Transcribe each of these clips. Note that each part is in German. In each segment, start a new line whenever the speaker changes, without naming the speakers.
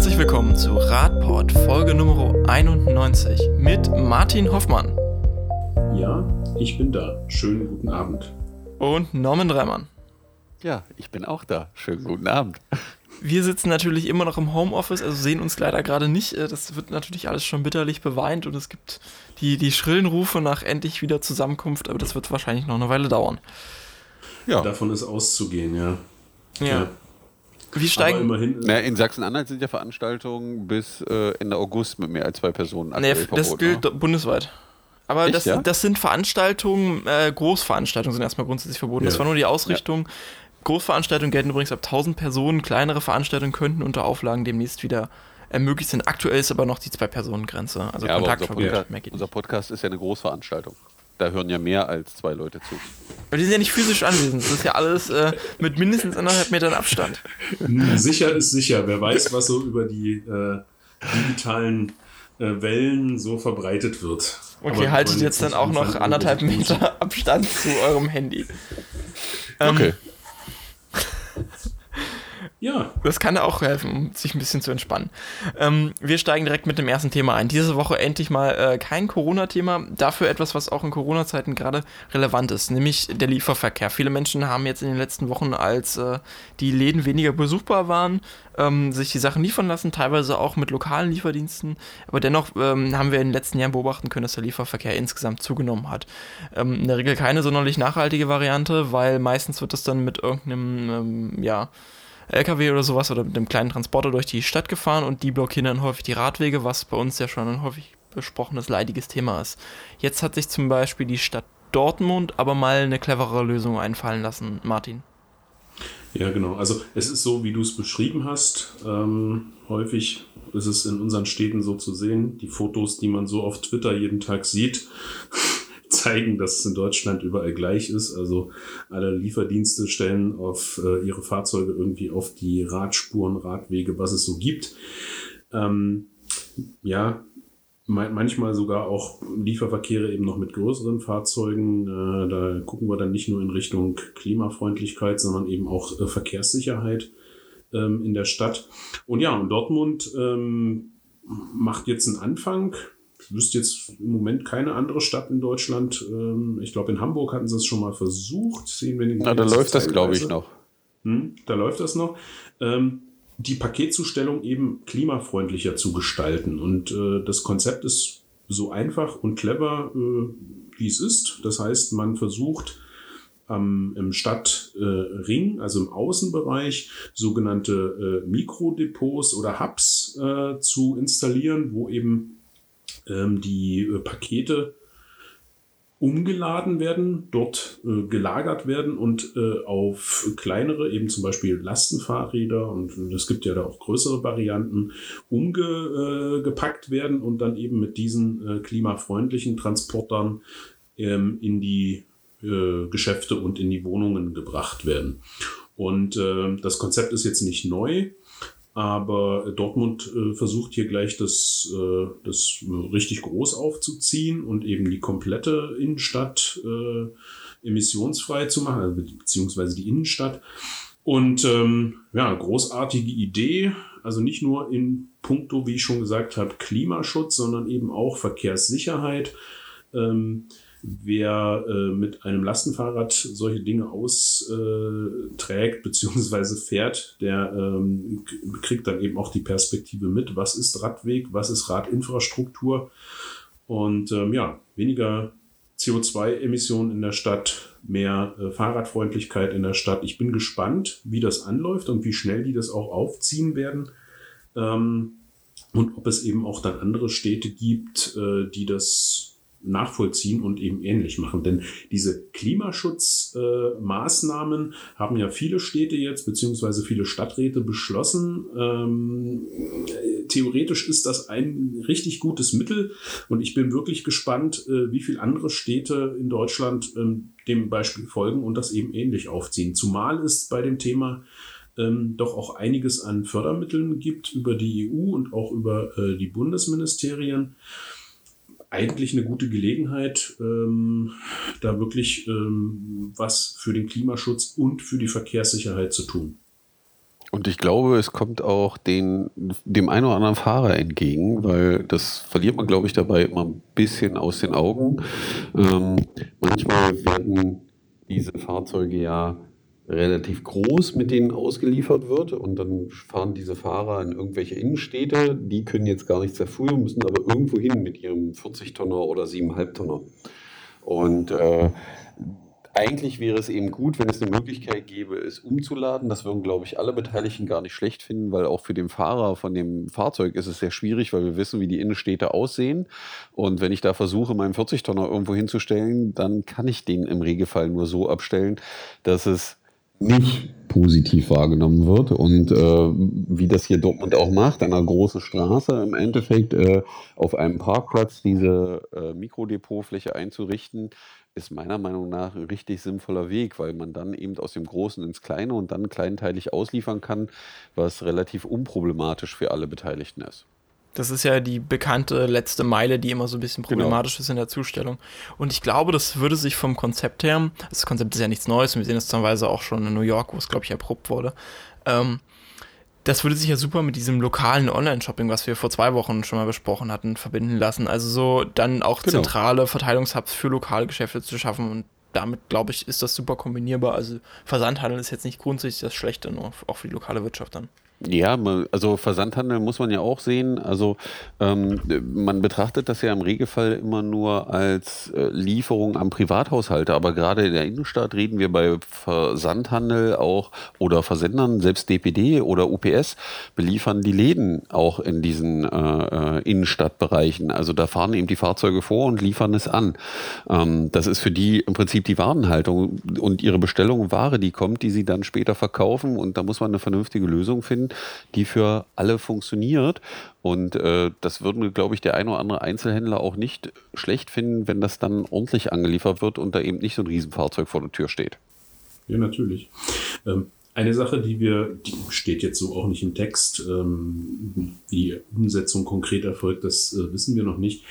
Herzlich willkommen zu Radport Folge Nummer 91 mit Martin Hoffmann.
Ja, ich bin da. Schönen guten Abend.
Und Norman Dreimann.
Ja, ich bin auch da. Schönen guten Abend.
Wir sitzen natürlich immer noch im Homeoffice, also sehen uns leider gerade nicht. Äh, das wird natürlich alles schon bitterlich beweint und es gibt die, die schrillen Rufe nach endlich wieder Zusammenkunft, aber das wird wahrscheinlich noch eine Weile dauern.
Ja. Davon ist auszugehen, ja.
Ja. ja. Wie steigen.
Äh, Na, in Sachsen-Anhalt sind ja Veranstaltungen bis äh, Ende August mit mehr als zwei Personen.
Nee, das verboten, gilt ne? bundesweit. Aber Echt, das, ja? das sind Veranstaltungen, äh, Großveranstaltungen sind erstmal grundsätzlich verboten. Ja. Das war nur die Ausrichtung. Ja. Großveranstaltungen gelten übrigens ab 1000 Personen. Kleinere Veranstaltungen könnten unter Auflagen demnächst wieder ermöglicht sind. Aktuell ist aber noch die Zwei-Personen-Grenze. Also ja, Kontaktverbot.
Unser, Podcast, unser Podcast ist ja eine Großveranstaltung. Da hören ja mehr als zwei Leute zu.
Aber die sind ja nicht physisch anwesend. Das ist ja alles äh, mit mindestens anderthalb Metern Abstand.
Sicher ist sicher. Wer weiß, was so über die äh, digitalen äh, Wellen so verbreitet wird.
Okay, Aber haltet jetzt dann auch noch anderthalb Meter Abstand zu eurem Handy.
Ähm, okay.
Ja. Das kann auch helfen, um sich ein bisschen zu entspannen. Ähm, wir steigen direkt mit dem ersten Thema ein. Diese Woche endlich mal äh, kein Corona-Thema, dafür etwas, was auch in Corona-Zeiten gerade relevant ist, nämlich der Lieferverkehr. Viele Menschen haben jetzt in den letzten Wochen, als äh, die Läden weniger besuchbar waren, ähm, sich die Sachen liefern lassen, teilweise auch mit lokalen Lieferdiensten. Aber dennoch ähm, haben wir in den letzten Jahren beobachten können, dass der Lieferverkehr insgesamt zugenommen hat. Ähm, in der Regel keine sonderlich nachhaltige Variante, weil meistens wird das dann mit irgendeinem, ähm, ja, LKW oder sowas oder mit einem kleinen Transporter durch die Stadt gefahren und die blockieren dann häufig die Radwege, was bei uns ja schon ein häufig besprochenes leidiges Thema ist. Jetzt hat sich zum Beispiel die Stadt Dortmund aber mal eine clevere Lösung einfallen lassen, Martin.
Ja, genau. Also es ist so, wie du es beschrieben hast. Ähm, häufig ist es in unseren Städten so zu sehen, die Fotos, die man so auf Twitter jeden Tag sieht, zeigen, dass es in Deutschland überall gleich ist. Also alle Lieferdienste stellen auf äh, ihre Fahrzeuge irgendwie auf die Radspuren, Radwege, was es so gibt. Ähm, ja, manchmal sogar auch Lieferverkehre eben noch mit größeren Fahrzeugen. Äh, da gucken wir dann nicht nur in Richtung Klimafreundlichkeit, sondern eben auch äh, Verkehrssicherheit ähm, in der Stadt. Und ja, und Dortmund ähm, macht jetzt einen Anfang wüsste jetzt im Moment keine andere Stadt in Deutschland. Ähm, ich glaube, in Hamburg hatten sie es schon mal versucht. Sehen wir
Na, da läuft das, glaube ich, noch.
Hm, da läuft das noch. Ähm, die Paketzustellung eben klimafreundlicher zu gestalten. Und äh, das Konzept ist so einfach und clever, äh, wie es ist. Das heißt, man versucht, ähm, im Stadtring, äh, also im Außenbereich, sogenannte äh, Mikrodepots oder Hubs äh, zu installieren, wo eben ähm, die äh, Pakete umgeladen werden, dort äh, gelagert werden und äh, auf kleinere, eben zum Beispiel Lastenfahrräder und es gibt ja da auch größere Varianten, umgepackt äh, werden und dann eben mit diesen äh, klimafreundlichen Transportern ähm, in die äh, Geschäfte und in die Wohnungen gebracht werden. Und äh, das Konzept ist jetzt nicht neu. Aber Dortmund äh, versucht hier gleich das, äh, das richtig groß aufzuziehen und eben die komplette Innenstadt äh, emissionsfrei zu machen, also beziehungsweise die Innenstadt. Und ähm, ja, großartige Idee, also nicht nur in puncto, wie ich schon gesagt habe, Klimaschutz, sondern eben auch Verkehrssicherheit. Ähm, wer äh, mit einem Lastenfahrrad solche Dinge austrägt bzw. fährt, der ähm, kriegt dann eben auch die Perspektive mit, was ist Radweg, was ist Radinfrastruktur und ähm, ja, weniger CO2-Emissionen in der Stadt, mehr äh, Fahrradfreundlichkeit in der Stadt. Ich bin gespannt, wie das anläuft und wie schnell die das auch aufziehen werden. Ähm, und ob es eben auch dann andere Städte gibt, äh, die das nachvollziehen und eben ähnlich machen. Denn diese Klimaschutzmaßnahmen äh, haben ja viele Städte jetzt, beziehungsweise viele Stadträte beschlossen. Ähm, theoretisch ist das ein richtig gutes Mittel und ich bin wirklich gespannt, äh, wie viele andere Städte in Deutschland ähm, dem Beispiel folgen und das eben ähnlich aufziehen. Zumal es bei dem Thema ähm, doch auch einiges an Fördermitteln gibt über die EU und auch über äh, die Bundesministerien eigentlich eine gute Gelegenheit, ähm, da wirklich ähm, was für den Klimaschutz und für die Verkehrssicherheit zu tun.
Und ich glaube, es kommt auch den, dem einen oder anderen Fahrer entgegen, weil das verliert man, glaube ich, dabei immer ein bisschen aus den Augen. Ähm, manchmal werden diese Fahrzeuge ja relativ groß, mit denen ausgeliefert wird. Und dann fahren diese Fahrer in irgendwelche Innenstädte. Die können jetzt gar nichts dafür, müssen aber irgendwo hin mit ihrem 40-Tonner oder 7,5 Tonner. Und äh, eigentlich wäre es eben gut, wenn es eine Möglichkeit gäbe, es umzuladen. Das würden, glaube ich, alle Beteiligten gar nicht schlecht finden, weil auch für den Fahrer von dem Fahrzeug ist es sehr schwierig, weil wir wissen, wie die Innenstädte aussehen. Und wenn ich da versuche, meinen 40-Tonner irgendwo hinzustellen, dann kann ich den im Regelfall nur so abstellen, dass es nicht positiv wahrgenommen wird und äh, wie das hier Dortmund auch macht, an einer großen Straße im Endeffekt äh, auf einem Parkplatz diese äh, Mikrodepotfläche einzurichten, ist meiner Meinung nach ein richtig sinnvoller Weg, weil man dann eben aus dem Großen ins Kleine und dann kleinteilig ausliefern kann, was relativ unproblematisch für alle Beteiligten ist.
Das ist ja die bekannte letzte Meile, die immer so ein bisschen genau. problematisch genau. ist in der Zustellung. Und ich glaube, das würde sich vom Konzept her, das Konzept ist ja nichts Neues, wir sehen es teilweise auch schon in New York, wo es, glaube ich, erprobt wurde. Ähm, das würde sich ja super mit diesem lokalen Online-Shopping, was wir vor zwei Wochen schon mal besprochen hatten, verbinden lassen. Also so dann auch genau. zentrale Verteilungshubs für Lokalgeschäfte zu schaffen und damit, glaube ich, ist das super kombinierbar. Also Versandhandel ist jetzt nicht grundsätzlich das Schlechte, nur auch für die lokale Wirtschaft dann.
Ja, also Versandhandel muss man ja auch sehen. Also ähm, man betrachtet das ja im Regelfall immer nur als äh, Lieferung an Privathaushalte, aber gerade in der Innenstadt reden wir bei Versandhandel auch oder Versendern, selbst DPD oder UPS beliefern die Läden auch in diesen äh, äh, Innenstadtbereichen. Also da fahren eben die Fahrzeuge vor und liefern es an. Ähm, das ist für die im Prinzip die Warenhaltung und ihre Bestellung Ware, die kommt, die sie dann später verkaufen und da muss man eine vernünftige Lösung finden die für alle funktioniert. Und äh, das würden, glaube ich, der ein oder andere Einzelhändler auch nicht schlecht finden, wenn das dann ordentlich angeliefert wird und da eben nicht so ein Riesenfahrzeug vor der Tür steht.
Ja, natürlich. Ähm, eine Sache, die wir, die steht jetzt so auch nicht im Text, ähm, wie Umsetzung konkret erfolgt, das äh, wissen wir noch nicht.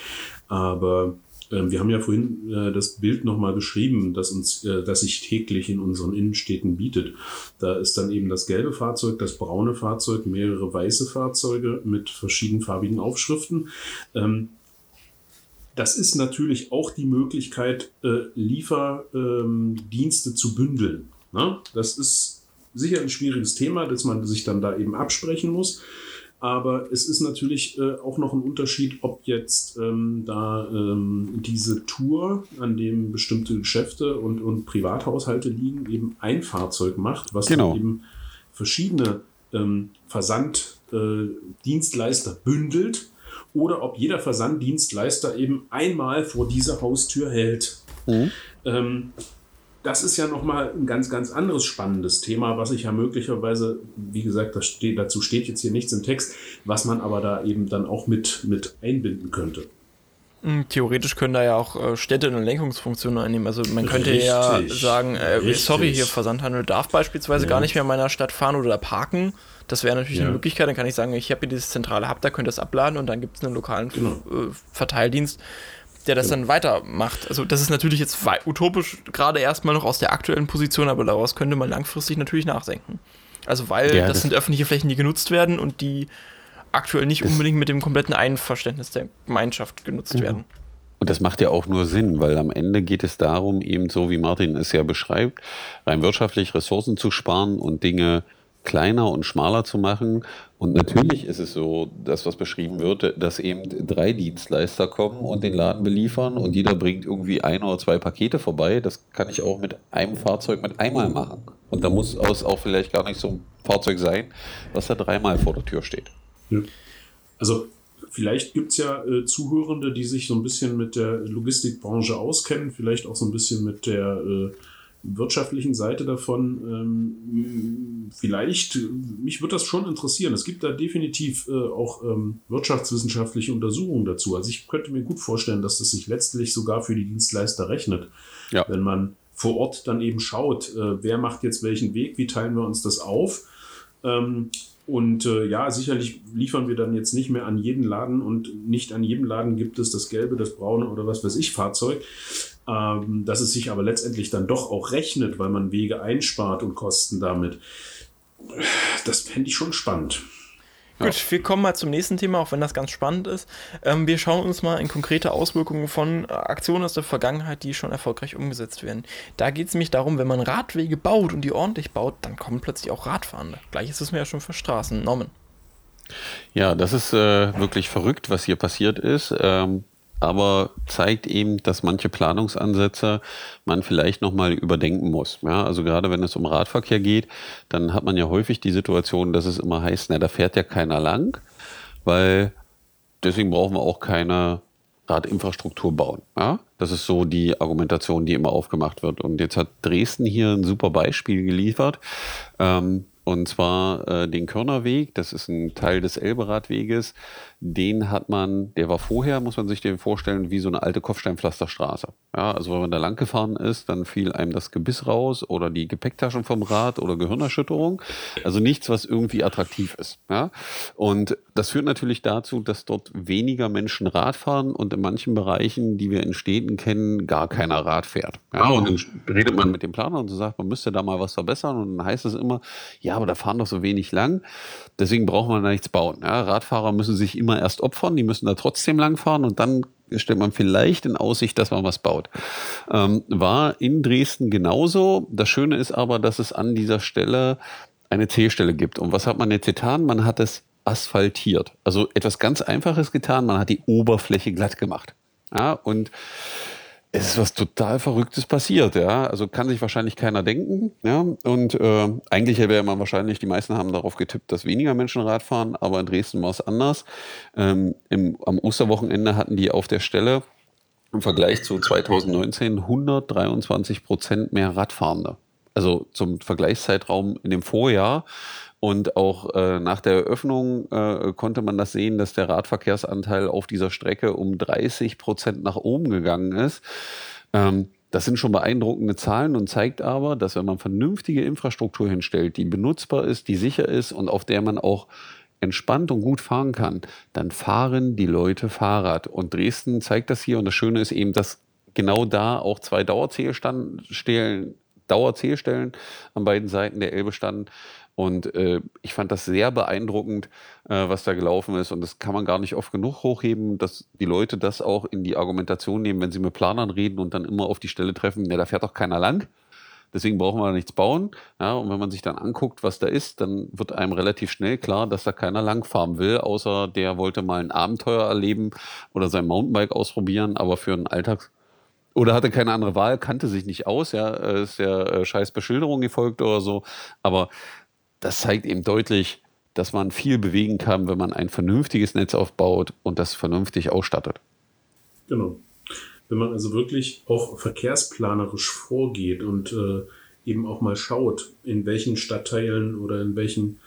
Aber ähm, wir haben ja vorhin äh, das Bild nochmal beschrieben, das uns, äh, das sich täglich in unseren Innenstädten bietet. Da ist dann eben das gelbe Fahrzeug, das braune Fahrzeug, mehrere weiße Fahrzeuge mit verschiedenfarbigen Aufschriften. Ähm, das ist natürlich auch die Möglichkeit, äh, Lieferdienste zu bündeln. Ne? Das ist sicher ein schwieriges Thema, dass man sich dann da eben absprechen muss. Aber es ist natürlich äh, auch noch ein Unterschied, ob jetzt ähm, da ähm, diese Tour, an dem bestimmte Geschäfte und, und Privathaushalte liegen, eben ein Fahrzeug macht, was genau. eben verschiedene ähm, Versanddienstleister äh, bündelt oder ob jeder Versanddienstleister eben einmal vor dieser Haustür hält. Mhm. Das ist ja nochmal ein ganz, ganz anderes spannendes Thema, was ich ja möglicherweise, wie gesagt, das steht, dazu steht jetzt hier nichts im Text, was man aber da eben dann auch mit, mit einbinden könnte.
Hm, theoretisch können da ja auch äh, Städte eine Lenkungsfunktion einnehmen. Also man könnte richtig, ja sagen, äh, sorry, hier Versandhandel darf beispielsweise ja. gar nicht mehr in meiner Stadt fahren oder parken. Das wäre natürlich ja. eine Möglichkeit. Dann kann ich sagen, ich habe hier dieses zentrale Hub, da könnt ihr es abladen und dann gibt es einen lokalen genau. Äh, Verteildienst der das dann weitermacht. Also das ist natürlich jetzt utopisch gerade erstmal noch aus der aktuellen Position, aber daraus könnte man langfristig natürlich nachsenken. Also weil ja, das, das, sind öffentliche Flächen, die genutzt werden und die aktuell nicht unbedingt mit dem kompletten Einverständnis der Gemeinschaft genutzt mhm. werden.
Und das macht ja auch nur Sinn, weil am Ende geht es darum, eben so wie Martin es ja beschreibt, rein wirtschaftlich Ressourcen zu sparen und Dinge kleiner und schmaler zu machen. Und natürlich ist es so, dass was beschrieben wird, dass eben drei Dienstleister kommen und den Laden beliefern und jeder bringt irgendwie ein oder zwei Pakete vorbei. Das kann ich auch mit einem Fahrzeug mit einmal machen. Und da muss es auch vielleicht gar nicht so ein Fahrzeug sein, was da dreimal vor der Tür steht.
Also vielleicht gibt es ja äh, Zuhörende, die sich so ein bisschen mit der Logistikbranche auskennen, vielleicht auch so ein bisschen mit der äh, wirtschaftlichen Seite davon. Ähm, vielleicht, mich würde das schon interessieren. Es gibt da definitiv äh, auch ähm, wirtschaftswissenschaftliche Untersuchungen dazu. Also ich könnte mir gut vorstellen, dass das sich letztlich sogar für die Dienstleister rechnet. Ja. Wenn man vor Ort dann eben schaut, äh, wer macht jetzt welchen Weg, wie teilen wir uns das auf. Ähm, und äh, ja, sicherlich liefern wir dann jetzt nicht mehr an jeden Laden und nicht an jedem Laden gibt es das gelbe, das braune oder was weiß ich Fahrzeug ähm, dass es sich aber letztendlich dann doch auch rechnet, weil man Wege einspart und Kosten damit. das fände ich schon spannend.
Gut, ja. wir kommen mal zum nächsten Thema, auch wenn das ganz spannend ist. Ähm, wir schauen uns mal in konkrete Auswirkungen von äh, Aktionen aus der Vergangenheit, die schon erfolgreich umgesetzt werden. Da geht es nämlich darum, wenn man Radwege baut und die ordentlich baut, dann kommen plötzlich auch Radfahrende. Gleiches ist mir ja schon für Straßen. Norman.
Ja, das ist äh, wirklich verrückt, was hier passiert ist. Ähm, aber zeigt eben, dass manche Planungsansätze man vielleicht nochmal überdenken muss. Ja, also gerade wenn es um Radverkehr geht, dann hat man ja häufig die Situation, dass es immer heißt, na, da fährt ja keiner lang, weil deswegen brauchen wir auch keine Radinfrastruktur bauen. Ja? Das ist so die Argumentation, die immer aufgemacht wird. Und jetzt hat Dresden hier ein super Beispiel geliefert. Ähm, und zwar äh, den Körnerweg, das ist ein Teil des Elberadweges. Den hat man, der war vorher, muss man sich den vorstellen, wie so eine alte Kopfsteinpflasterstraße. Ja, also wenn man da lang gefahren ist, dann fiel einem das Gebiss raus oder die Gepäcktaschen vom Rad oder Gehirnerschütterung. Also nichts, was irgendwie attraktiv ist. Ja? Und das führt natürlich dazu, dass dort weniger Menschen Rad fahren und in manchen Bereichen, die wir in Städten kennen, gar keiner Rad fährt. Ja, und dann redet man mit dem Planer und sagt, man müsste da mal was verbessern. Und dann heißt es immer, ja, aber da fahren doch so wenig lang. Deswegen braucht man da nichts bauen. Ja, Radfahrer müssen sich immer erst opfern, die müssen da trotzdem lang fahren und dann stellt man vielleicht in Aussicht, dass man was baut. Ähm, war in Dresden genauso. Das Schöne ist aber, dass es an dieser Stelle eine Zählstelle gibt. Und was hat man jetzt getan? Man hat es asphaltiert. Also etwas ganz Einfaches getan. Man hat die Oberfläche glatt gemacht. Ja, und es ist was total Verrücktes passiert, ja. Also kann sich wahrscheinlich keiner denken, ja. Und äh, eigentlich wäre man wahrscheinlich, die meisten haben darauf getippt, dass weniger Menschen Rad fahren, aber in Dresden war es anders. Ähm, im, am Osterwochenende hatten die auf der Stelle im Vergleich zu 2019 123 Prozent mehr Radfahrende. Also zum Vergleichszeitraum in dem Vorjahr und auch äh, nach der Eröffnung äh, konnte man das sehen, dass der Radverkehrsanteil auf dieser Strecke um 30 Prozent nach oben gegangen ist. Ähm, das sind schon beeindruckende Zahlen und zeigt aber, dass wenn man vernünftige Infrastruktur hinstellt, die benutzbar ist, die sicher ist und auf der man auch entspannt und gut fahren kann, dann fahren die Leute Fahrrad. Und Dresden zeigt das hier. Und das Schöne ist eben, dass genau da auch zwei Dauerzählstellen Dauerzählstellen an beiden Seiten der Elbe standen. Und äh, ich fand das sehr beeindruckend, äh, was da gelaufen ist. Und das kann man gar nicht oft genug hochheben, dass die Leute das auch in die Argumentation nehmen, wenn sie mit Planern reden und dann immer auf die Stelle treffen, ja, da fährt doch keiner lang. Deswegen brauchen wir da nichts bauen. Ja, und wenn man sich dann anguckt, was da ist, dann wird einem relativ schnell klar, dass da keiner langfahren will, außer der wollte mal ein Abenteuer erleben oder sein Mountainbike ausprobieren, aber für einen Alltags oder hatte keine andere Wahl, kannte sich nicht aus, ja, ist der äh, scheiß Beschilderung gefolgt oder so. Aber das zeigt eben deutlich, dass man viel bewegen kann, wenn man ein vernünftiges Netz aufbaut und das vernünftig ausstattet.
Genau. Wenn man also wirklich auch verkehrsplanerisch vorgeht und äh, eben auch mal schaut, in welchen Stadtteilen oder in welchen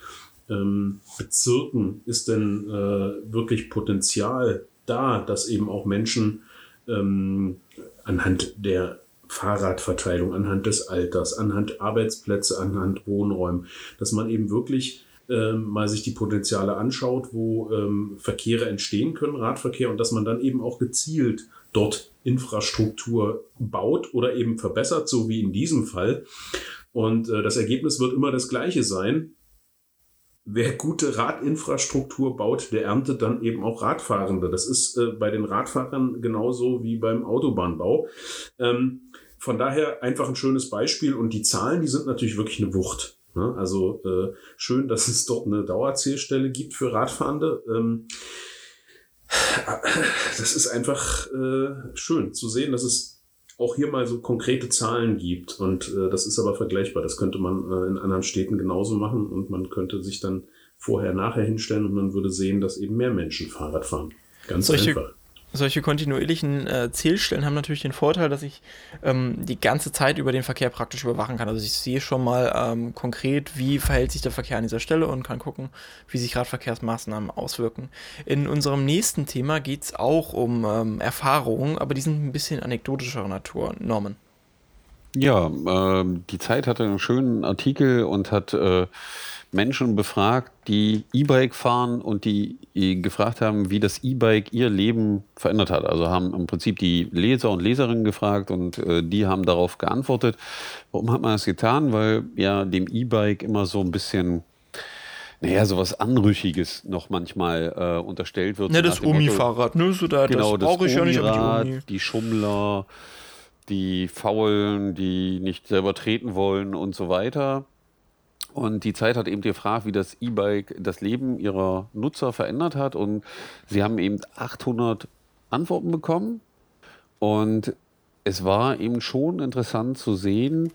ähm, Bezirken ist denn äh, wirklich Potenzial da, dass eben auch Menschen ähm, anhand der Fahrradverteilung, anhand des Alters, anhand Arbeitsplätze, anhand Wohnräumen, dass man eben wirklich ähm, mal sich die Potenziale anschaut, wo ähm, Verkehre entstehen können, Radverkehr, und dass man dann eben auch gezielt dort Infrastruktur baut oder eben verbessert, so wie in diesem Fall. Und äh, das Ergebnis wird immer das gleiche sein. Wer gute Radinfrastruktur baut, der erntet dann eben auch Radfahrende. Das ist äh, bei den Radfahrern genauso wie beim Autobahnbau. Ähm, von daher einfach ein schönes Beispiel und die Zahlen, die sind natürlich wirklich eine Wucht. Ne? Also äh, schön, dass es dort eine Dauerzählstelle gibt für Radfahrende. Ähm, das ist einfach äh, schön zu sehen, dass es auch hier mal so konkrete Zahlen gibt. Und äh, das ist aber vergleichbar. Das könnte man äh, in anderen Städten genauso machen und man könnte sich dann vorher, nachher hinstellen und man würde sehen, dass eben mehr Menschen Fahrrad fahren. Ganz
Solche
einfach
solche kontinuierlichen äh, Zählstellen haben natürlich den Vorteil, dass ich ähm, die ganze Zeit über den Verkehr praktisch überwachen kann. Also ich sehe schon mal ähm, konkret, wie verhält sich der Verkehr an dieser Stelle und kann gucken, wie sich Radverkehrsmaßnahmen auswirken. In unserem nächsten Thema geht es auch um ähm, Erfahrungen, aber die sind ein bisschen anekdotischer Natur. Norman.
Ja, äh, die Zeit hatte einen schönen Artikel und hat äh, Menschen befragt, die E-Bike fahren und die gefragt haben, wie das E-Bike ihr Leben verändert hat. Also haben im Prinzip die Leser und Leserinnen gefragt und äh, die haben darauf geantwortet. Warum hat man das getan? Weil ja dem E-Bike immer so ein bisschen naja, sowas Anrüchiges noch manchmal äh, unterstellt wird.
Ne, das Umi-Fahrrad, ne? So da,
genau, das brauche ich ja nicht, aber die, Uni. die Schummler, die Faulen, die nicht selber treten wollen und so weiter. Und die Zeit hat eben gefragt, wie das E-Bike das Leben ihrer Nutzer verändert hat. Und sie haben eben 800 Antworten bekommen. Und es war eben schon interessant zu sehen,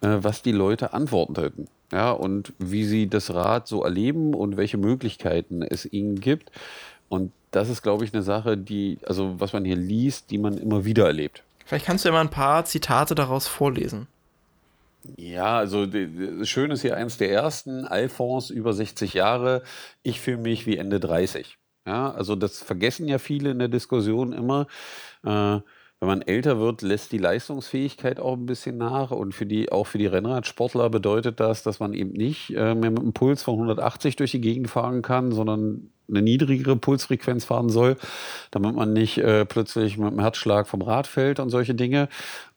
äh, was die Leute antworten Ja, und wie sie das Rad so erleben und welche Möglichkeiten es ihnen gibt. Und das ist, glaube ich, eine Sache, die, also was man hier liest, die man immer wieder erlebt.
Vielleicht kannst du ja mal ein paar Zitate daraus vorlesen.
Ja, also schön ist hier eins der ersten, Alphonse über 60 Jahre, ich fühle mich wie Ende 30. Ja, also das vergessen ja viele in der Diskussion immer. Äh, wenn man älter wird, lässt die Leistungsfähigkeit auch ein bisschen nach. Und für die, auch für die Rennradsportler bedeutet das, dass man eben nicht äh, mehr mit einem Puls von 180 durch die Gegend fahren kann, sondern eine niedrigere Pulsfrequenz fahren soll, damit man nicht äh, plötzlich mit einem Herzschlag vom Rad fällt und solche Dinge.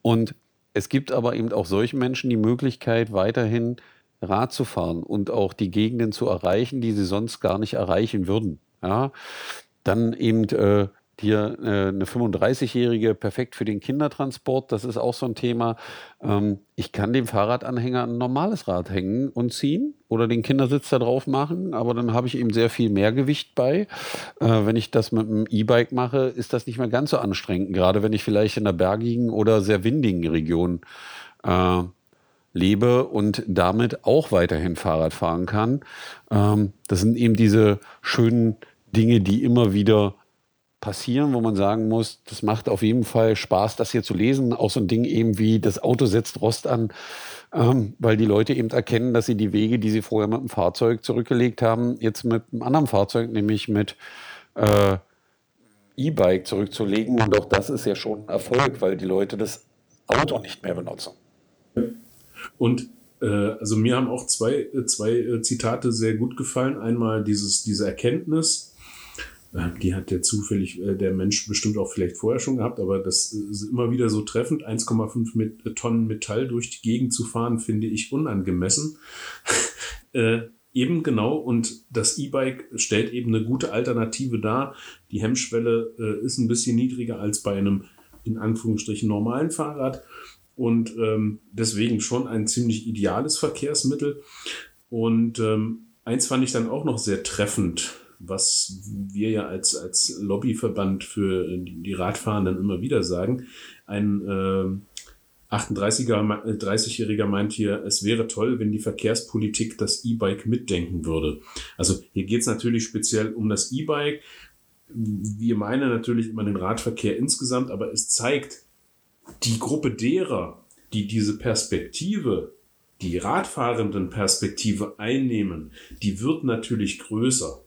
Und es gibt aber eben auch solchen Menschen die Möglichkeit, weiterhin Rad zu fahren und auch die Gegenden zu erreichen, die sie sonst gar nicht erreichen würden. Ja? Dann eben äh, hier äh, eine 35-Jährige, perfekt für den Kindertransport, das ist auch so ein Thema. Ähm, ich kann dem Fahrradanhänger ein normales Rad hängen und ziehen oder den Kindersitz da drauf machen, aber dann habe ich eben sehr viel mehr Gewicht bei. Äh, wenn ich das mit einem E-Bike mache, ist das nicht mehr ganz so anstrengend, gerade wenn ich vielleicht in einer bergigen oder sehr windigen Region äh, lebe und damit auch weiterhin Fahrrad fahren kann. Ähm, das sind eben diese schönen Dinge, die immer wieder passieren, wo man sagen muss, das macht auf jeden Fall Spaß, das hier zu lesen. Auch so ein Ding eben wie, das Auto setzt Rost an, ähm, weil die Leute eben erkennen, dass sie die Wege, die sie vorher mit dem Fahrzeug zurückgelegt haben, jetzt mit einem anderen Fahrzeug, nämlich mit äh, E-Bike zurückzulegen. Und auch das ist ja schon ein Erfolg, weil die Leute das Auto nicht mehr benutzen.
Und äh, also mir haben auch zwei, äh, zwei äh, Zitate sehr gut gefallen. Einmal dieses, diese Erkenntnis, die hat der zufällig äh, der Mensch bestimmt auch vielleicht vorher schon gehabt, aber das ist immer wieder so treffend. 1,5 mit, äh, Tonnen Metall durch die Gegend zu fahren, finde ich unangemessen. äh, eben genau, und das E-Bike stellt eben eine gute Alternative dar. Die Hemmschwelle äh, ist ein bisschen niedriger als bei einem in Anführungsstrichen normalen Fahrrad und ähm, deswegen schon ein ziemlich ideales Verkehrsmittel. Und ähm, eins fand ich dann auch noch sehr treffend was wir ja als, als Lobbyverband für die Radfahrenden immer wieder sagen. Ein äh, 38er, 30-Jähriger meint hier, es wäre toll, wenn die Verkehrspolitik das E-Bike mitdenken würde. Also hier geht es natürlich speziell um das E-Bike. Wir meinen natürlich immer den Radverkehr insgesamt, aber es zeigt, die Gruppe derer, die diese Perspektive, die radfahrenden Perspektive einnehmen, die wird natürlich größer.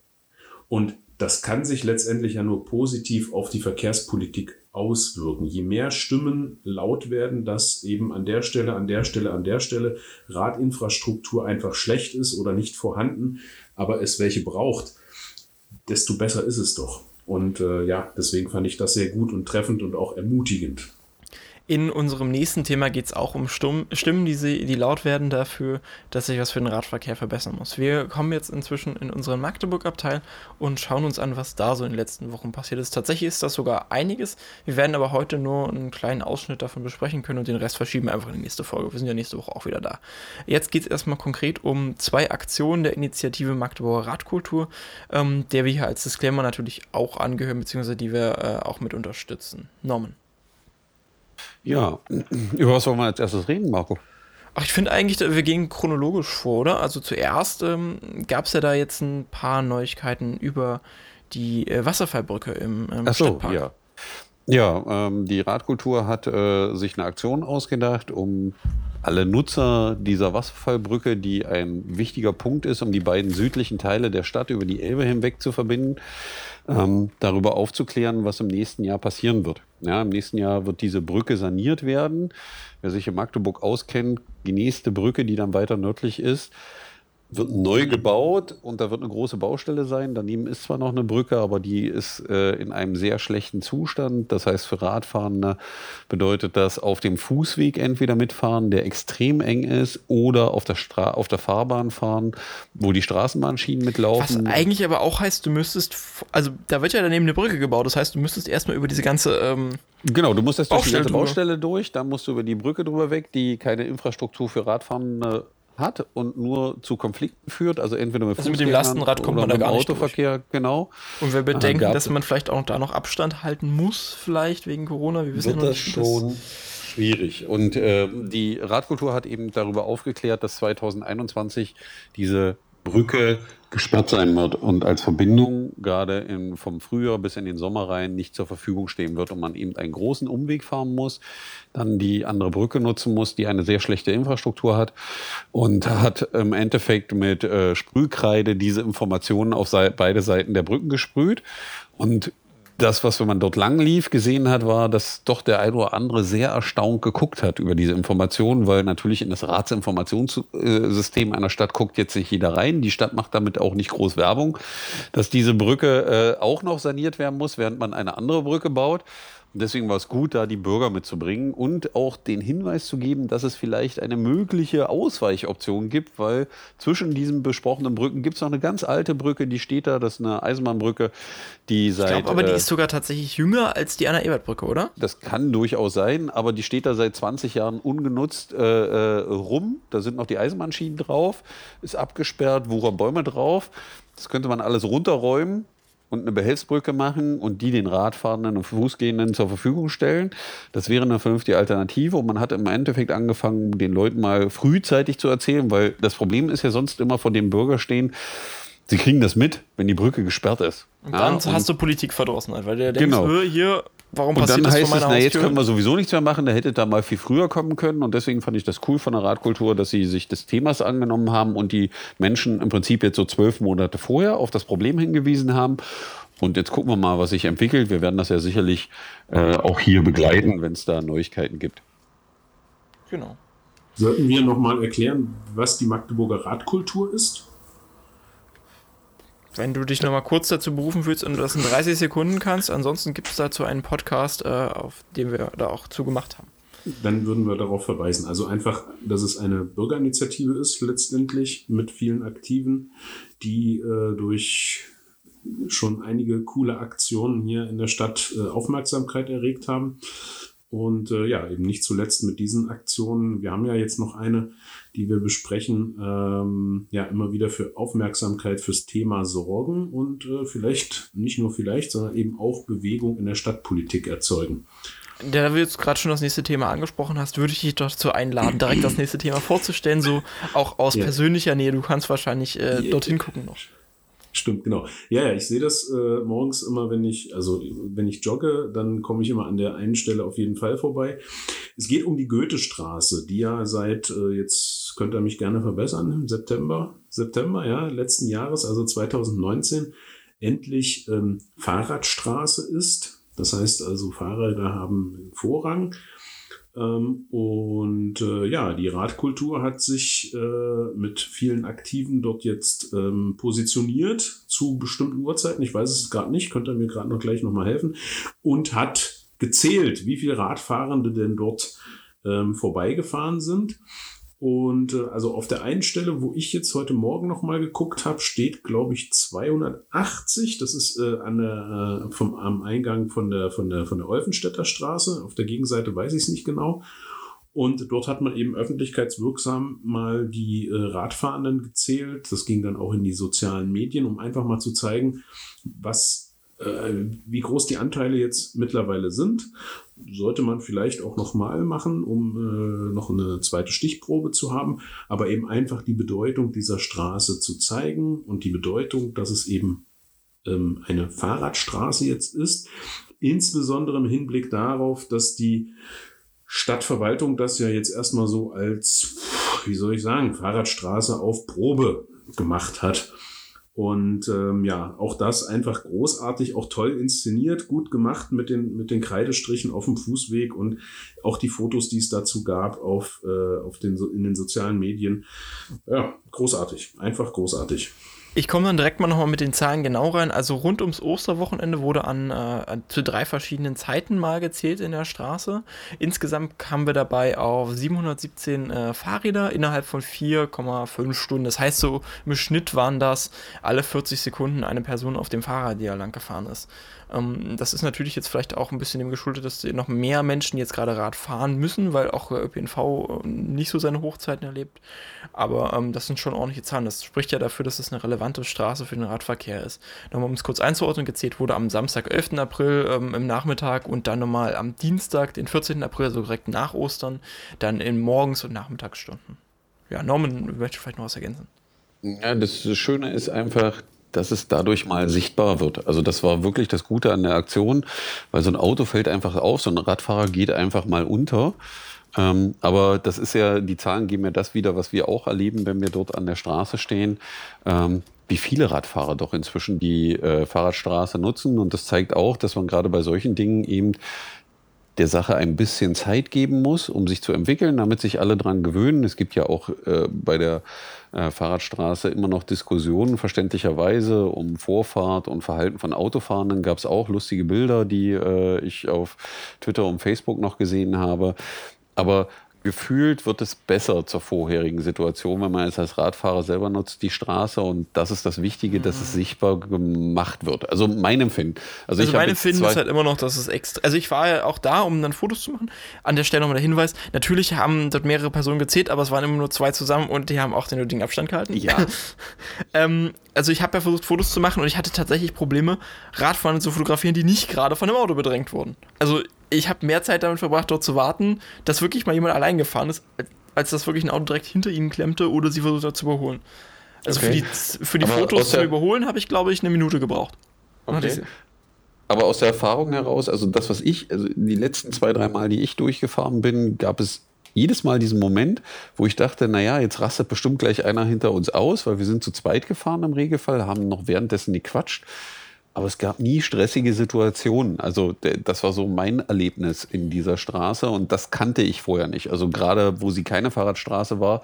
Und das kann sich letztendlich ja nur positiv auf die Verkehrspolitik auswirken. Je mehr Stimmen laut werden, dass eben an der Stelle, an der Stelle, an der Stelle Radinfrastruktur einfach schlecht ist oder nicht vorhanden, aber es welche braucht, desto besser ist es doch. Und äh, ja, deswegen fand ich das sehr gut und treffend und auch ermutigend.
In unserem nächsten Thema geht es auch um Stimmen, die, sie, die laut werden dafür, dass sich was für den Radverkehr verbessern muss. Wir kommen jetzt inzwischen in unseren Magdeburg-Abteil und schauen uns an, was da so in den letzten Wochen passiert ist. Tatsächlich ist das sogar einiges. Wir werden aber heute nur einen kleinen Ausschnitt davon besprechen können und den Rest verschieben wir einfach in die nächste Folge. Wir sind ja nächste Woche auch wieder da. Jetzt geht es erstmal konkret um zwei Aktionen der Initiative Magdeburger Radkultur, ähm, der wir hier als Disclaimer natürlich auch angehören, beziehungsweise die wir äh, auch mit unterstützen. Norman.
Ja, über was wollen wir als erstes reden, Marco?
Ach, ich finde eigentlich, wir gehen chronologisch vor, oder? Also zuerst ähm, gab es ja da jetzt ein paar Neuigkeiten über die äh, Wasserfallbrücke im ähm, Ach so, Stadtpark.
Ja. Ja, ähm, die Radkultur hat äh, sich eine Aktion ausgedacht, um alle Nutzer dieser Wasserfallbrücke, die ein wichtiger Punkt ist, um die beiden südlichen Teile der Stadt über die Elbe hinweg zu verbinden, ähm, darüber aufzuklären, was im nächsten Jahr passieren wird. Ja, Im nächsten Jahr wird diese Brücke saniert werden. Wer sich in Magdeburg auskennt, die nächste Brücke, die dann weiter nördlich ist, wird neu gebaut und da wird eine große Baustelle sein. Daneben ist zwar noch eine Brücke, aber die ist äh, in einem sehr schlechten Zustand. Das heißt, für Radfahrende bedeutet das auf dem Fußweg entweder mitfahren, der extrem eng ist, oder auf der, Stra auf der Fahrbahn fahren, wo die Straßenbahnschienen mitlaufen.
Was eigentlich aber auch heißt, du müsstest, also da wird ja daneben eine Brücke gebaut. Das heißt, du müsstest erstmal über diese ganze ähm,
Genau, du musst erst durch die
Baustelle
ganze
drüber.
Baustelle durch, dann musst du über die Brücke drüber weg, die keine Infrastruktur für Radfahrende hat und nur zu Konflikten führt. Also entweder mit,
Also mit dem Lastenrad kommt
oder
man da
mit dem
gar nicht durch.
Autoverkehr, genau.
Und wir bedenken, dass man vielleicht auch da noch Abstand halten muss, vielleicht wegen Corona. Wir wissen
wird
ja nicht, das-
schon schwierig. Und äh, die Radkultur hat eben darüber aufgeklärt, dass 2021 diese Brücke gesperrt sein wird und als Verbindung gerade in, vom Frühjahr bis in den Sommer rein nicht zur Verfügung stehen wird und man eben einen großen Umweg fahren muss, dann die andere Brücke nutzen muss, die eine sehr schlechte Infrastruktur hat und hat im Endeffekt mit äh, Sprühkreide diese Informationen auf beide Seiten der Brücken gesprüht und das, was wenn man dort lang lief, gesehen hat, war, dass doch der ein oder andere sehr erstaunt geguckt hat über diese Informationen, weil natürlich in das Ratsinformationssystem einer Stadt guckt jetzt nicht jeder rein. Die Stadt macht damit auch nicht groß Werbung, dass diese Brücke äh, auch noch saniert werden muss, während man eine andere Brücke baut. Und deswegen war es gut, da die Bürger mitzubringen und auch den Hinweis zu geben, dass es vielleicht eine mögliche Ausweichoption gibt, weil zwischen diesen besprochenen Brücken gibt es noch eine ganz alte Brücke, die steht da, das ist eine Eisenbahnbrücke, die seit.
Ich glaube aber, die
äh,
ist sogar tatsächlich jünger als die Anna-Ebert-Brücke, oder?
das kann durchaus sein, aber die steht da seit 20 Jahren ungenutzt äh, äh, rum. Da sind noch die Eisenbahnschienen drauf, ist abgesperrt, wuchern Bäume drauf. Das könnte man alles runterräumen und eine Behelfsbrücke machen und die den Radfahrenden und Fußgehenden zur Verfügung stellen. Das wäre eine vernünftige Alternative und man hat im Endeffekt angefangen, den Leuten mal frühzeitig zu erzählen, weil das Problem ist ja sonst immer vor dem Bürger stehen, sie kriegen das mit, wenn die Brücke gesperrt ist.
Und dann hast du Politikverdrossenheit, weil du denkst,
Genau.
"Hö, hier, warum
Und
passiert
dann
das
heißt
vor
es,
meiner
na jetzt können wir sowieso nichts mehr machen, da hätte da mal viel früher kommen können. Und deswegen fand ich das cool von der Radkultur, dass sie sich des Themas angenommen haben und die Menschen im Prinzip jetzt so zwölf Monate vorher auf das Problem hingewiesen haben. Und jetzt gucken wir mal, was sich entwickelt. Wir werden das ja sicherlich äh, auch hier begleiten, wenn es da Neuigkeiten gibt.
Genau.
Sollten wir nochmal erklären, was die Magdeburger Radkultur ist?
Wenn du dich nochmal kurz dazu berufen fühlst und du das in 30 Sekunden kannst, ansonsten gibt es dazu einen Podcast, äh, auf dem wir da auch zugemacht haben.
Dann würden wir darauf verweisen. Also einfach, dass es eine Bürgerinitiative ist, letztendlich mit vielen Aktiven, die äh, durch schon einige coole Aktionen hier in der Stadt äh, Aufmerksamkeit erregt haben. Und äh, ja, eben nicht zuletzt mit diesen Aktionen. Wir haben ja jetzt noch eine, die wir besprechen, ähm, ja immer wieder für Aufmerksamkeit fürs Thema sorgen und äh, vielleicht, nicht nur vielleicht, sondern eben auch Bewegung in der Stadtpolitik erzeugen.
Da du jetzt gerade schon das nächste Thema angesprochen hast, würde ich dich dazu einladen, direkt das nächste Thema vorzustellen, so auch aus
Ja.
persönlicher Nähe. Du kannst wahrscheinlich äh,
Ja.
dorthin gucken noch.
Stimmt, genau. Ja, ja, ich sehe das äh, morgens immer, wenn ich, also wenn ich jogge, dann komme ich immer an der einen Stelle auf jeden Fall vorbei. Es geht um die Goethestraße, die ja seit, äh, jetzt könnt ihr mich gerne verbessern, im September, September, ja, letzten Jahres, also 2019, endlich ähm, Fahrradstraße ist. Das heißt also, Fahrräder haben Vorrang. Ähm, und äh, ja, die Radkultur hat sich äh, mit vielen Aktiven dort jetzt ähm, positioniert zu bestimmten Uhrzeiten. Ich weiß es gerade nicht, könnt ihr mir gerade noch gleich nochmal helfen. Und hat gezählt, wie viele Radfahrende denn dort ähm, vorbeigefahren sind. Und äh, also auf der einen Stelle, wo ich jetzt heute Morgen nochmal geguckt habe, steht, glaube ich, 280. Das ist äh, an der, äh, vom, am Eingang von der, von, der, von der Olfenstädter Straße. Auf der Gegenseite weiß ich es nicht genau. Und dort hat man eben öffentlichkeitswirksam mal die äh, Radfahrenden gezählt. Das ging dann auch in die sozialen Medien, um einfach mal zu zeigen, was, wie groß die Anteile jetzt mittlerweile sind. Sollte man vielleicht auch nochmal machen, um äh, noch eine zweite Stichprobe zu haben, aber eben einfach die Bedeutung dieser Straße zu zeigen und die Bedeutung, dass es eben ähm, eine Fahrradstraße jetzt ist, insbesondere im Hinblick darauf, dass die Stadtverwaltung das ja jetzt erstmal so als, wie soll ich sagen, Fahrradstraße auf Probe gemacht hat. Und ähm, ja, auch das einfach großartig, auch toll inszeniert, gut gemacht mit den, mit den Kreidestrichen auf dem Fußweg und auch die Fotos, die es dazu gab auf, äh, auf den, in den sozialen Medien. Ja, großartig, einfach großartig.
Ich komme dann direkt mal nochmal mit den Zahlen genau rein. Also rund ums Osterwochenende wurde an, äh, zu drei verschiedenen Zeiten mal gezählt in der Straße. Insgesamt kamen wir dabei auf 717 äh, Fahrräder innerhalb von 4,5 Stunden. Das heißt so im Schnitt waren das alle 40 Sekunden eine Person auf dem Fahrrad, die da lang gefahren ist. Ähm, das ist natürlich jetzt vielleicht auch ein bisschen dem geschuldet, dass noch mehr Menschen jetzt gerade Rad fahren müssen, weil auch der ÖPNV äh, nicht so seine Hochzeiten erlebt. Aber ähm, das sind schon ordentliche Zahlen. Das spricht ja dafür, dass es eine relevante Straße für den Radverkehr ist. Nochmal, um es kurz einzuordnen, gezählt wurde am Samstag, 11. April ähm, im Nachmittag und dann nochmal am Dienstag, den 14. April, also direkt nach Ostern, dann in Morgens- und Nachmittagsstunden. Ja, Norman, möchte vielleicht noch was ergänzen?
Ja, das Schöne ist einfach, dass es dadurch mal sichtbar wird. Also das war wirklich das Gute an der Aktion, weil so ein Auto fällt einfach auf, so ein Radfahrer geht einfach mal unter. Ähm, aber das ist ja, die Zahlen geben ja das wieder, was wir auch erleben, wenn wir dort an der Straße stehen. Ähm, wie viele Radfahrer doch inzwischen die äh, Fahrradstraße nutzen. Und das zeigt auch, dass man gerade bei solchen Dingen eben der Sache ein bisschen Zeit geben muss, um sich zu entwickeln, damit sich alle dran gewöhnen. Es gibt ja auch äh, bei der äh, Fahrradstraße immer noch Diskussionen, verständlicherweise, um Vorfahrt und Verhalten von Autofahrenden. Gab es auch lustige Bilder, die äh, ich auf Twitter und Facebook noch gesehen habe. Aber gefühlt wird es besser zur vorherigen Situation, wenn man es als Radfahrer selber nutzt, die Straße. Und das ist das Wichtige, dass es mhm. sichtbar gemacht wird. Also mein Empfinden.
Also, also mein Empfinden ist halt immer noch, dass es extra. Also ich war ja auch da, um dann Fotos zu machen. An der Stelle nochmal der Hinweis: Natürlich haben dort mehrere Personen gezählt, aber es waren immer nur zwei zusammen und die haben auch den nötigen Abstand gehalten.
Ja.
ähm, also ich habe ja versucht, Fotos zu machen und ich hatte tatsächlich Probleme, Radfahrer zu fotografieren, die nicht gerade von einem Auto bedrängt wurden. Also ich habe mehr Zeit damit verbracht, dort zu warten, dass wirklich mal jemand allein gefahren ist, als dass wirklich ein Auto direkt hinter ihnen klemmte oder sie versucht hat zu überholen. Also okay. für die, für die Fotos zu überholen habe ich, glaube ich, eine Minute gebraucht.
Okay. Aber aus der Erfahrung heraus, also das, was ich, also die letzten zwei, drei Mal, die ich durchgefahren bin, gab es jedes Mal diesen Moment, wo ich dachte, naja, jetzt rastet bestimmt gleich einer hinter uns aus, weil wir sind zu zweit gefahren im Regelfall, haben noch währenddessen gequatscht. Aber es gab nie stressige Situationen. Also das war so mein Erlebnis in dieser Straße und das kannte ich vorher nicht. Also gerade wo sie keine Fahrradstraße war,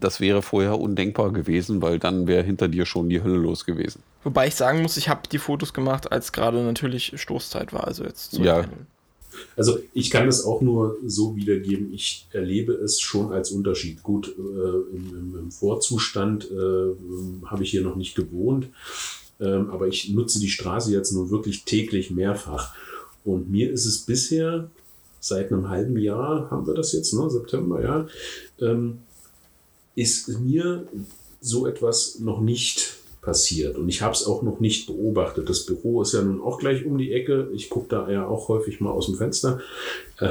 das wäre vorher undenkbar gewesen, weil dann wäre hinter dir schon die Hölle los gewesen.
Wobei ich sagen muss, ich habe die Fotos gemacht, als gerade natürlich Stoßzeit war. Also jetzt
ja.
Also ich kann es auch nur so wiedergeben. Ich erlebe es schon als Unterschied. Gut, äh, im, im, Vorzustand äh, habe ich hier noch nicht gewohnt. Ähm, aber ich nutze die Straße jetzt nur wirklich täglich mehrfach. Und mir ist es bisher, seit einem halben Jahr haben wir das jetzt, ne, September, ja, ähm, ist mir so etwas noch nicht passiert. Und ich habe es auch noch nicht beobachtet. Das Büro ist ja nun auch gleich um die Ecke. Ich gucke da ja auch häufig mal aus dem Fenster. Äh,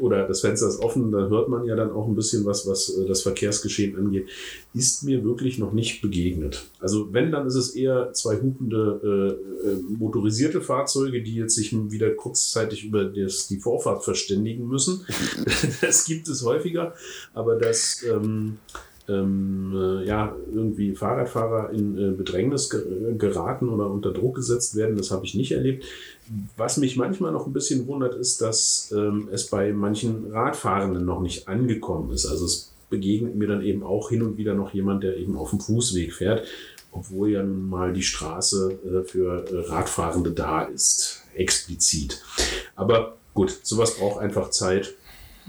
oder das Fenster ist offen, da hört man ja dann auch ein bisschen was, was äh, das Verkehrsgeschehen angeht, ist mir wirklich noch nicht begegnet. Also wenn, dann ist es eher zwei hupende äh, äh motorisierte Fahrzeuge, die jetzt sich wieder kurzzeitig über das, die Vorfahrt verständigen müssen. das gibt es häufiger, aber das... Ähm, ähm, äh, ja, irgendwie Fahrradfahrer in äh, Bedrängnis geraten oder unter Druck gesetzt werden. Das habe ich nicht erlebt. Was mich manchmal noch ein bisschen wundert, ist, dass ähm, es bei manchen Radfahrenden noch nicht angekommen ist. Also es begegnet mir dann eben auch hin und wieder noch jemand, der eben auf dem Fußweg fährt, obwohl ja nun mal die Straße äh, für äh, Radfahrende da ist, explizit. Aber gut, sowas braucht einfach Zeit.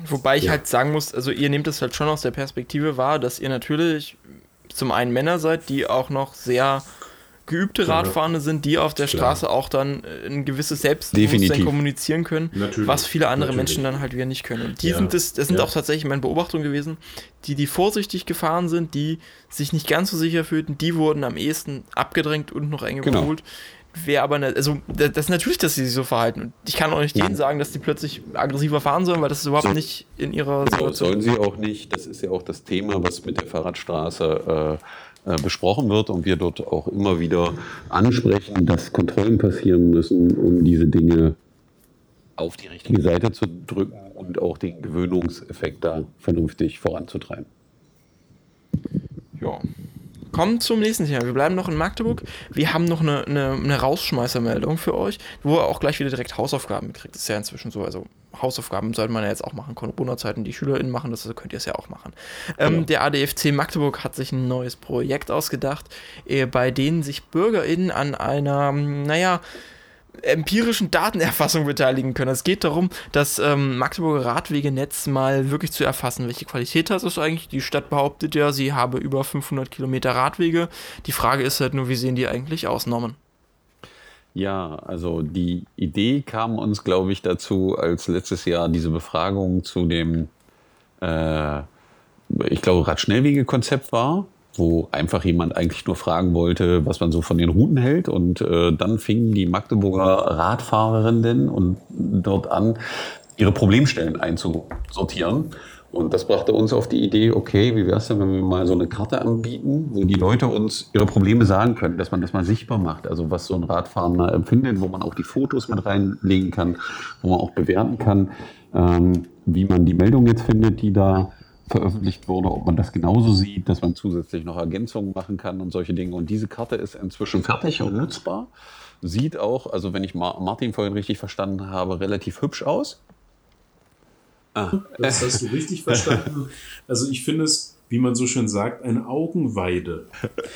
Wobei ich ja. halt sagen muss, also ihr nehmt es halt schon aus der Perspektive wahr, dass ihr natürlich zum einen Männer seid, die auch noch sehr geübte Klar. Radfahrende sind, die auf der Klar. Straße auch dann äh, ein gewisses Selbstbewusstsein Definitiv. kommunizieren können, Natürlich. was viele andere Natürlich. Menschen dann halt wieder nicht können. Und die ja. sind das, das sind ja. auch tatsächlich meine Beobachtungen gewesen, die, die vorsichtig gefahren sind, die sich nicht ganz so sicher fühlten, die wurden am ehesten abgedrängt und noch eng genau. Wäre aber, eine, also das ist natürlich, dass sie sich so verhalten. Und ich kann auch nicht denen sagen, dass die plötzlich aggressiver fahren sollen, weil das ist überhaupt so, nicht in ihrer
Situation. Sollen sie auch nicht. Das ist ja auch das Thema, was mit der Fahrradstraße äh, äh, besprochen wird und wir dort auch immer wieder ansprechen, dass Kontrollen passieren müssen, um diese Dinge auf die richtige Seite zu drücken und auch den Gewöhnungseffekt da vernünftig voranzutreiben.
Ja. Kommen zum nächsten Thema. Wir bleiben noch in Magdeburg. Wir haben noch eine, eine, eine Rausschmeißermeldung für euch, wo ihr auch gleich wieder direkt Hausaufgaben kriegt. Das ist ja inzwischen so. Also Hausaufgaben sollte man ja jetzt auch machen. Corona-Zeiten, die SchülerInnen machen, das könnt ihr es ja auch machen. Ähm, genau. Der ADFC Magdeburg hat sich ein neues Projekt ausgedacht, äh, bei dem sich BürgerInnen an einer, naja, empirischen Datenerfassung beteiligen können. Es geht darum, das ähm, Magdeburger Radwegenetz mal wirklich zu erfassen. Welche Qualität hat es eigentlich? Die Stadt behauptet ja, sie habe über 500 Kilometer Radwege. Die Frage ist halt nur, wie sehen die eigentlich aus, Norman?
Ja, also die Idee kam uns, glaube ich, dazu, als letztes Jahr diese Befragung zu dem, äh, ich glaube, Radschnellwege-Konzept war wo einfach jemand eigentlich nur fragen wollte, was man so von den Routen hält. Und äh, dann fingen die Magdeburger Radfahrerinnen und dort an, ihre Problemstellen einzusortieren. Und das brachte uns auf die Idee, okay, wie wäre es denn, wenn wir mal so eine Karte anbieten, wo die Leute uns ihre Probleme sagen können, dass man das mal sichtbar macht. Also was so ein Radfahrender empfindet, wo man auch die Fotos mit reinlegen kann, wo man auch bewerten kann, ähm, wie man die Meldung jetzt findet, die da veröffentlicht wurde, ob man das genauso sieht, dass man zusätzlich noch Ergänzungen machen kann und solche Dinge. Und diese Karte ist inzwischen fertig und nutzbar. Sieht auch, also wenn ich Martin vorhin richtig verstanden habe, relativ hübsch aus.
Ah. Das hast du richtig verstanden. Also ich finde es, wie man so schön sagt, eine Augenweide.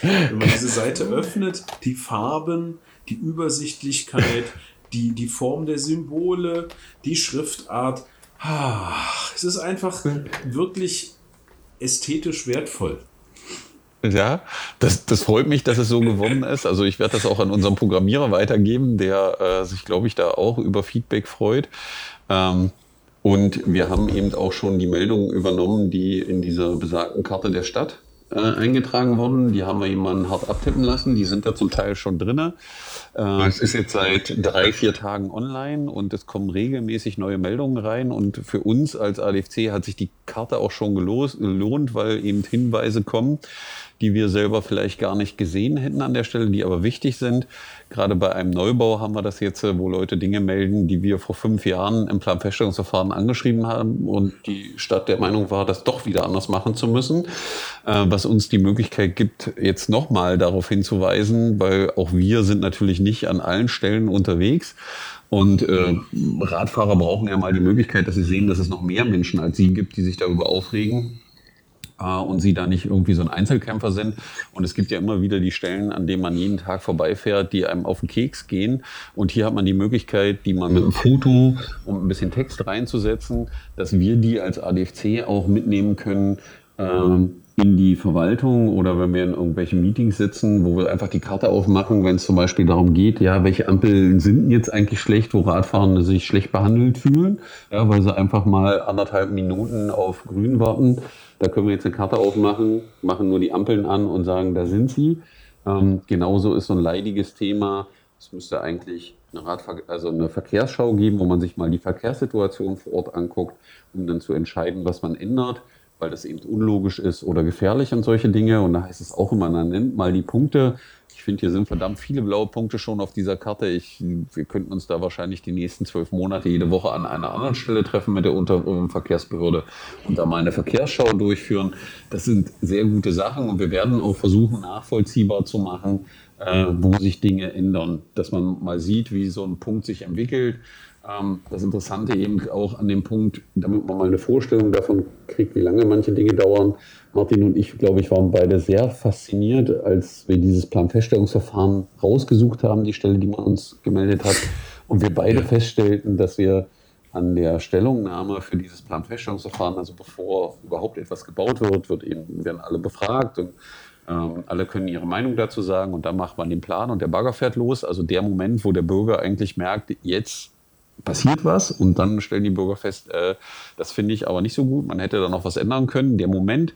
Wenn man diese Seite öffnet, die Farben, die Übersichtlichkeit, die, die Form der Symbole, die Schriftart, es ist einfach wirklich ästhetisch wertvoll.
Ja, das, das freut mich, dass es so geworden ist. Also ich werde das auch an unseren Programmierer weitergeben, der äh, sich, glaube ich, da auch über Feedback freut. Ähm, und wir haben eben auch schon die Meldungen übernommen, die in dieser besagten Karte der Stadt äh, eingetragen wurden. Die haben wir jemanden hart abtippen lassen. Die sind da zum Teil schon drinne. Äh, es ist jetzt seit drei, vier Tagen online und es kommen regelmäßig neue Meldungen rein. Und für uns als ADFC hat sich die Karte auch schon gelohnt, weil eben Hinweise kommen, die wir selber vielleicht gar nicht gesehen hätten an der Stelle, die aber wichtig sind. Gerade bei einem Neubau haben wir das jetzt, wo Leute Dinge melden, die wir vor fünf Jahren im Planfeststellungsverfahren angeschrieben haben und die Stadt der Meinung war, das doch wieder anders machen zu müssen, äh, was uns die Möglichkeit gibt, jetzt nochmal darauf hinzuweisen, weil auch wir sind natürlich nicht an allen Stellen unterwegs. Und äh, Radfahrer brauchen ja mal die Möglichkeit, dass sie sehen, dass es noch mehr Menschen als sie gibt, die sich darüber aufregen äh, und sie da nicht irgendwie so ein Einzelkämpfer sind. Und es gibt ja immer wieder die Stellen, an denen man jeden Tag vorbeifährt, die einem auf den Keks gehen. Und hier hat man die Möglichkeit, die mal mit einem Foto und ein bisschen Text reinzusetzen, dass wir die als ADFC auch mitnehmen können. Ähm, in die Verwaltung oder wenn wir in irgendwelchen Meetings sitzen, wo wir einfach die Karte aufmachen, wenn es zum Beispiel darum geht, ja, welche Ampeln sind jetzt eigentlich schlecht, wo Radfahrende sich schlecht behandelt fühlen, ja, weil sie einfach mal anderthalb Minuten auf Grün warten da können wir jetzt eine Karte aufmachen, machen nur die Ampeln an und sagen, da sind sie. Ähm, genauso ist so ein leidiges Thema. Es müsste eigentlich eine, Radver also eine Verkehrsschau geben, wo man sich mal die Verkehrssituation vor Ort anguckt, um dann zu entscheiden, was man ändert, weil das eben unlogisch ist oder gefährlich und solche Dinge. Und da heißt es auch immer, dann nennt mal die Punkte, ich finde, hier sind verdammt viele blaue Punkte schon auf dieser Karte. Ich, wir könnten uns da wahrscheinlich die nächsten zwölf Monate jede Woche an einer anderen Stelle treffen mit der Unterverkehrsbehörde und da mal eine Verkehrsschau durchführen. Das sind sehr gute Sachen und wir werden auch versuchen, nachvollziehbar zu machen, äh, wo sich Dinge ändern. Dass man mal sieht, wie so ein Punkt sich entwickelt. Ähm, das Interessante eben auch an dem Punkt, damit man mal eine Vorstellung davon kriegt, wie lange manche Dinge dauern Martin und ich, glaube ich, waren beide sehr fasziniert, als wir dieses Planfeststellungsverfahren rausgesucht haben, die Stelle, die man uns gemeldet hat. Und wir beide ja. feststellten, dass wir an der Stellungnahme für dieses Planfeststellungsverfahren, also bevor überhaupt etwas gebaut wird, wird eben, werden alle befragt und ähm, alle können ihre Meinung dazu sagen und dann macht man den Plan und der Bagger fährt los. Also der Moment, wo der Bürger eigentlich merkt, jetzt passiert was und dann stellen die Bürger fest, äh, das finde ich aber nicht so gut, man hätte da noch was ändern können. Der Moment,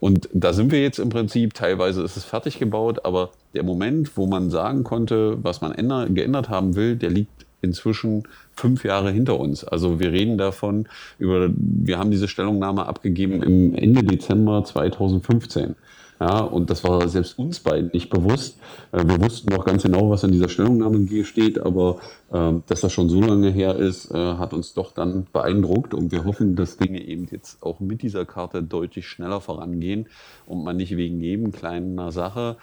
und da sind wir jetzt im Prinzip, teilweise ist es fertig gebaut, aber der Moment, wo man sagen konnte, was man änder, geändert haben will, der liegt inzwischen fünf Jahre hinter uns. Also wir reden davon über, wir haben diese Stellungnahme abgegeben im Ende Dezember 2015. Ja, und das war selbst uns beiden nicht bewusst. Äh, wir wussten noch ganz genau, was in dieser Stellungnahme steht, aber äh, dass das schon so lange her ist, äh, hat uns doch dann beeindruckt und wir hoffen, dass Dinge eben jetzt auch mit dieser Karte deutlich schneller vorangehen und man nicht wegen jedem kleinen Sache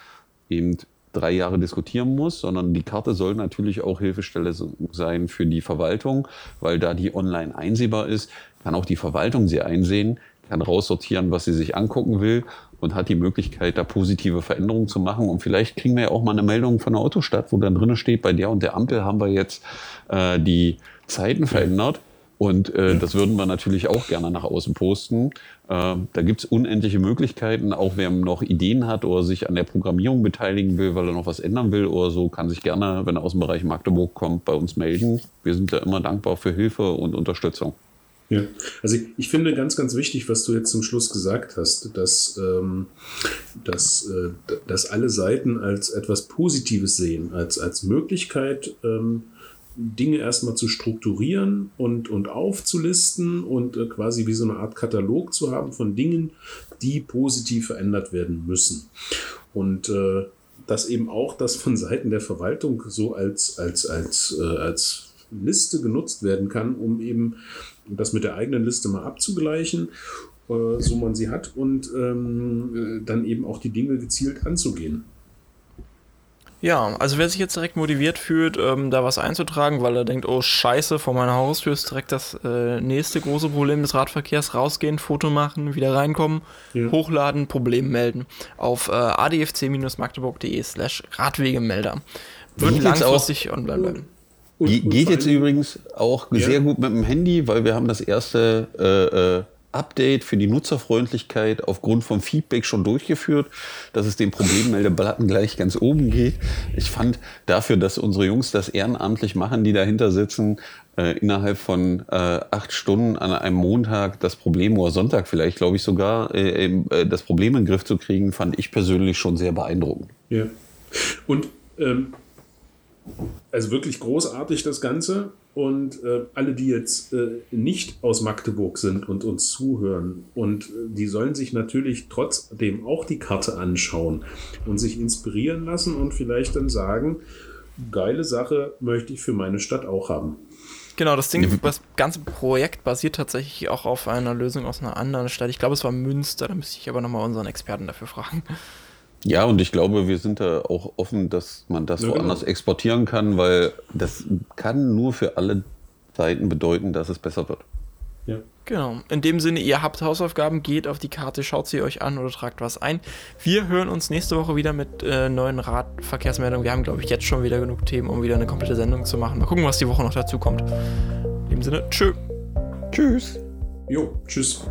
eben drei Jahre diskutieren muss, sondern die Karte soll natürlich auch Hilfestelle sein für die Verwaltung, weil da die online einsehbar ist, kann auch die Verwaltung sie einsehen, kann raussortieren, was sie sich angucken will und hat die Möglichkeit, da positive Veränderungen zu machen. Und vielleicht kriegen wir ja auch mal eine Meldung von der Autostadt, wo dann drin steht, bei der und der Ampel haben wir jetzt äh, die Zeiten verändert. Und äh, das würden wir natürlich auch gerne nach außen posten. Äh, da gibt's unendliche Möglichkeiten. Auch wer noch Ideen hat oder sich an der Programmierung beteiligen will, weil er noch was ändern will oder so, kann sich gerne, wenn er aus dem Bereich Magdeburg kommt, bei uns melden. Wir sind da immer dankbar für Hilfe und Unterstützung.
Ja, also ich, ich, finde ganz, ganz wichtig, was du jetzt zum Schluss gesagt hast, dass, ähm, dass, äh, dass alle Seiten als etwas Positives sehen, als, als Möglichkeit, ähm, Dinge erstmal zu strukturieren und, und aufzulisten und äh, quasi wie so eine Art Katalog zu haben von Dingen, die positiv verändert werden müssen. Und äh, dass eben auch das von Seiten der Verwaltung so als, als, als, äh, als Liste genutzt werden kann, um eben das mit der eigenen Liste mal abzugleichen, äh, so man sie hat, und ähm, äh, dann eben auch die Dinge gezielt anzugehen.
Ja, also wer sich jetzt direkt motiviert fühlt, ähm, da was einzutragen, weil er denkt, oh scheiße, vor meiner Haustür ist direkt das äh, nächste große Problem des Radverkehrs, rausgehen, Foto machen, wieder reinkommen, ja. hochladen, Problem melden. Auf äh, adfc-magdeburg.de slash Radwegemelder. Wird langfristig online bleiben.
Und, Ge und geht jetzt übrigens auch ja. sehr gut mit dem Handy, weil wir haben das erste äh, äh, Update für die Nutzerfreundlichkeit aufgrund von Feedback schon durchgeführt, dass es den Problemmeldebutton gleich ganz oben geht. Ich fand dafür, dass unsere Jungs das ehrenamtlich machen, die dahinter sitzen, äh, innerhalb von äh, acht Stunden an einem Montag das Problem oder Sonntag vielleicht, glaube ich sogar, äh, äh, das Problem in den Griff zu kriegen, fand ich persönlich schon sehr beeindruckend.
Ja. Und ähm, also wirklich großartig das Ganze. Und äh, alle, die jetzt äh, nicht aus Magdeburg sind und uns zuhören, und äh, die sollen sich natürlich trotzdem auch die Karte anschauen und sich inspirieren lassen und vielleicht dann sagen, geile Sache möchte ich für meine Stadt auch haben.
Genau, das Ding, das ganze Projekt basiert tatsächlich auch auf einer Lösung aus einer anderen Stadt. Ich glaube, es war Münster, da müsste ich aber nochmal unseren Experten dafür fragen.
Ja, und ich glaube, wir sind da auch offen, dass man das ja, woanders genau. exportieren kann, weil das kann nur für alle Seiten bedeuten, dass es besser wird.
Ja. Genau. In dem Sinne, ihr habt Hausaufgaben, geht auf die Karte, schaut sie euch an oder tragt was ein. Wir hören uns nächste Woche wieder mit äh, neuen Radverkehrsmeldungen. Wir haben, glaube ich, jetzt schon wieder genug Themen, um wieder eine komplette Sendung zu machen. Mal gucken, was die Woche noch dazu kommt. In dem Sinne, tschö.
Tschüss.
Jo, tschüss.